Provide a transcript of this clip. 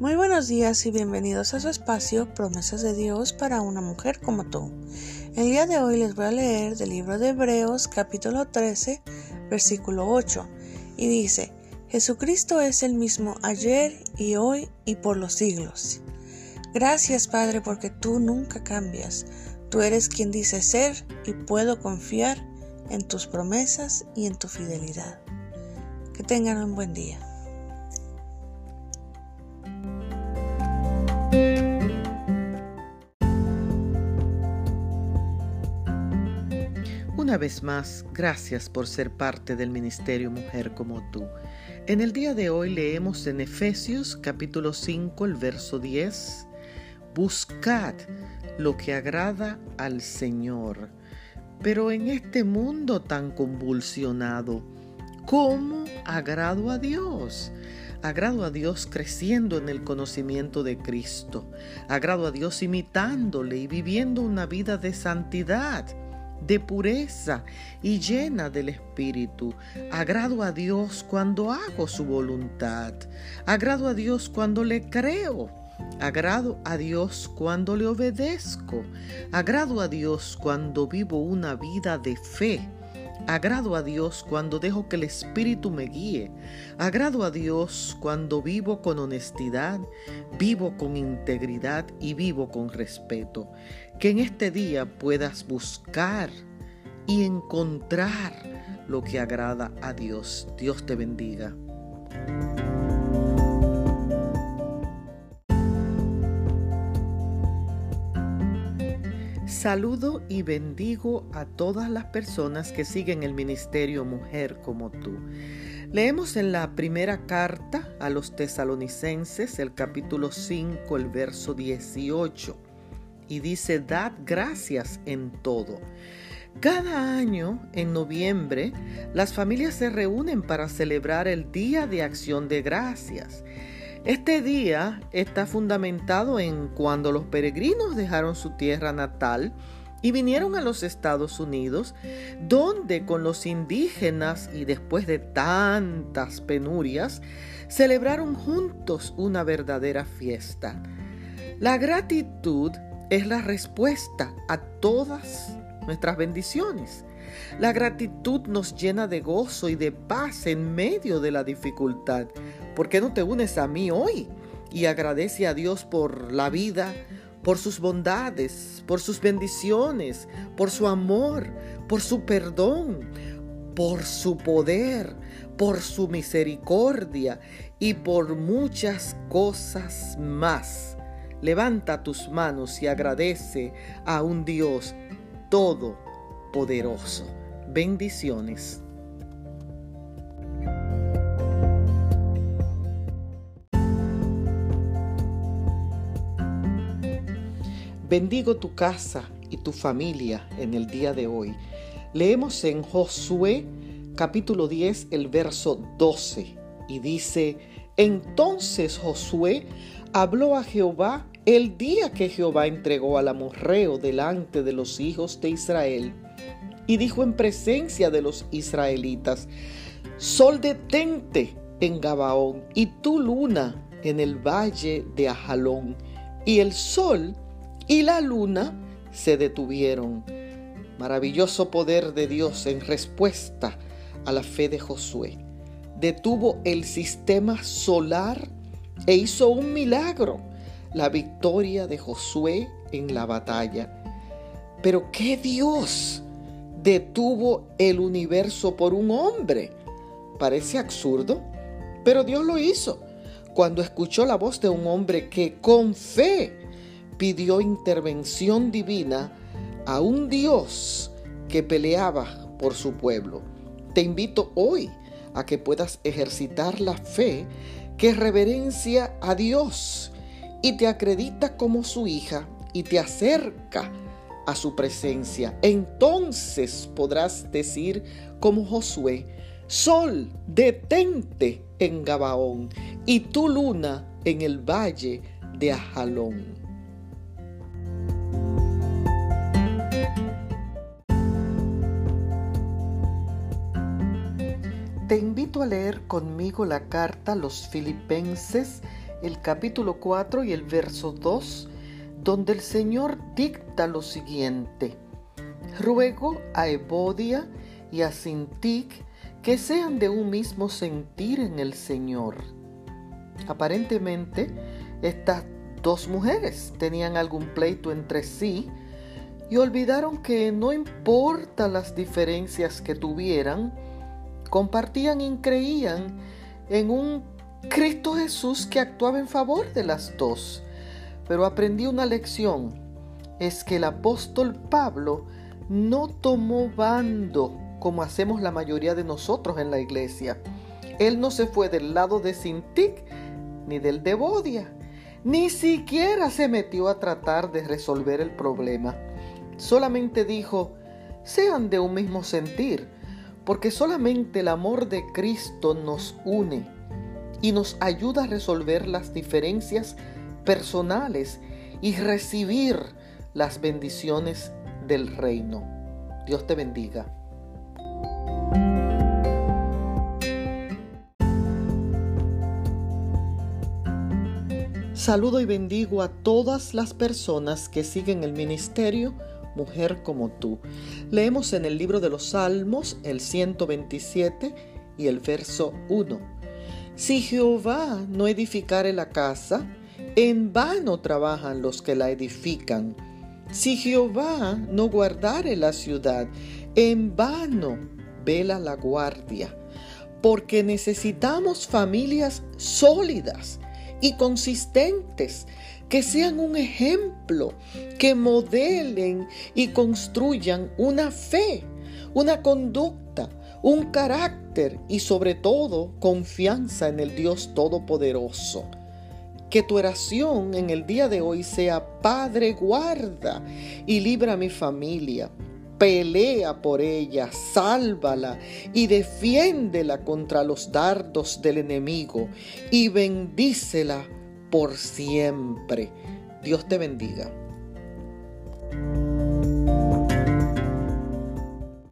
Muy buenos días y bienvenidos a su espacio Promesas de Dios para una mujer como tú. El día de hoy les voy a leer del libro de Hebreos capítulo 13 versículo 8 y dice, Jesucristo es el mismo ayer y hoy y por los siglos. Gracias Padre porque tú nunca cambias. Tú eres quien dice ser y puedo confiar en tus promesas y en tu fidelidad. Que tengan un buen día. Una vez más, gracias por ser parte del Ministerio Mujer como tú. En el día de hoy leemos en Efesios capítulo 5, el verso 10, Buscad lo que agrada al Señor. Pero en este mundo tan convulsionado, ¿cómo agrado a Dios? Agrado a Dios creciendo en el conocimiento de Cristo. Agrado a Dios imitándole y viviendo una vida de santidad, de pureza y llena del Espíritu. Agrado a Dios cuando hago su voluntad. Agrado a Dios cuando le creo. Agrado a Dios cuando le obedezco. Agrado a Dios cuando vivo una vida de fe Agrado a Dios cuando dejo que el Espíritu me guíe. Agrado a Dios cuando vivo con honestidad, vivo con integridad y vivo con respeto. Que en este día puedas buscar y encontrar lo que agrada a Dios. Dios te bendiga. Saludo y bendigo a todas las personas que siguen el ministerio Mujer como tú. Leemos en la primera carta a los tesalonicenses, el capítulo 5, el verso 18, y dice, Dad gracias en todo. Cada año, en noviembre, las familias se reúnen para celebrar el Día de Acción de Gracias. Este día está fundamentado en cuando los peregrinos dejaron su tierra natal y vinieron a los Estados Unidos, donde con los indígenas y después de tantas penurias, celebraron juntos una verdadera fiesta. La gratitud es la respuesta a todas nuestras bendiciones. La gratitud nos llena de gozo y de paz en medio de la dificultad. ¿Por qué no te unes a mí hoy y agradece a Dios por la vida, por sus bondades, por sus bendiciones, por su amor, por su perdón, por su poder, por su misericordia y por muchas cosas más? Levanta tus manos y agradece a un Dios todopoderoso. Bendiciones. Bendigo tu casa y tu familia en el día de hoy. Leemos en Josué capítulo 10 el verso 12 y dice, entonces Josué habló a Jehová el día que Jehová entregó al amorreo delante de los hijos de Israel y dijo en presencia de los israelitas, Sol detente en Gabaón y tu luna en el valle de Ajalón. Y el sol y la luna se detuvieron. Maravilloso poder de Dios en respuesta a la fe de Josué. Detuvo el sistema solar e hizo un milagro, la victoria de Josué en la batalla. Pero ¿qué Dios? detuvo el universo por un hombre. Parece absurdo, pero Dios lo hizo cuando escuchó la voz de un hombre que con fe pidió intervención divina a un Dios que peleaba por su pueblo. Te invito hoy a que puedas ejercitar la fe que reverencia a Dios y te acredita como su hija y te acerca a su presencia. Entonces podrás decir como Josué, Sol, detente en Gabaón y tu luna en el valle de Ajalón. Te invito a leer conmigo la carta a los filipenses el capítulo 4 y el verso 2, donde el Señor dicta lo siguiente. Ruego a Evodia y a Sintic que sean de un mismo sentir en el Señor. Aparentemente, estas dos mujeres tenían algún pleito entre sí y olvidaron que no importa las diferencias que tuvieran, compartían y creían en un Cristo Jesús que actuaba en favor de las dos. Pero aprendí una lección, es que el apóstol Pablo no tomó bando como hacemos la mayoría de nosotros en la iglesia. Él no se fue del lado de Sintic ni del de Bodia, ni siquiera se metió a tratar de resolver el problema. Solamente dijo, sean de un mismo sentir, porque solamente el amor de Cristo nos une y nos ayuda a resolver las diferencias personales y recibir las bendiciones del reino. Dios te bendiga. Saludo y bendigo a todas las personas que siguen el ministerio Mujer como tú. Leemos en el libro de los Salmos el 127 y el verso 1. Si Jehová no edificare la casa, en vano trabajan los que la edifican. Si Jehová no guardare la ciudad, en vano vela la guardia. Porque necesitamos familias sólidas y consistentes, que sean un ejemplo, que modelen y construyan una fe, una conducta, un carácter y sobre todo confianza en el Dios Todopoderoso. Que tu oración en el día de hoy sea, Padre, guarda y libra a mi familia pelea por ella, sálvala y defiéndela contra los dardos del enemigo y bendícela por siempre. Dios te bendiga.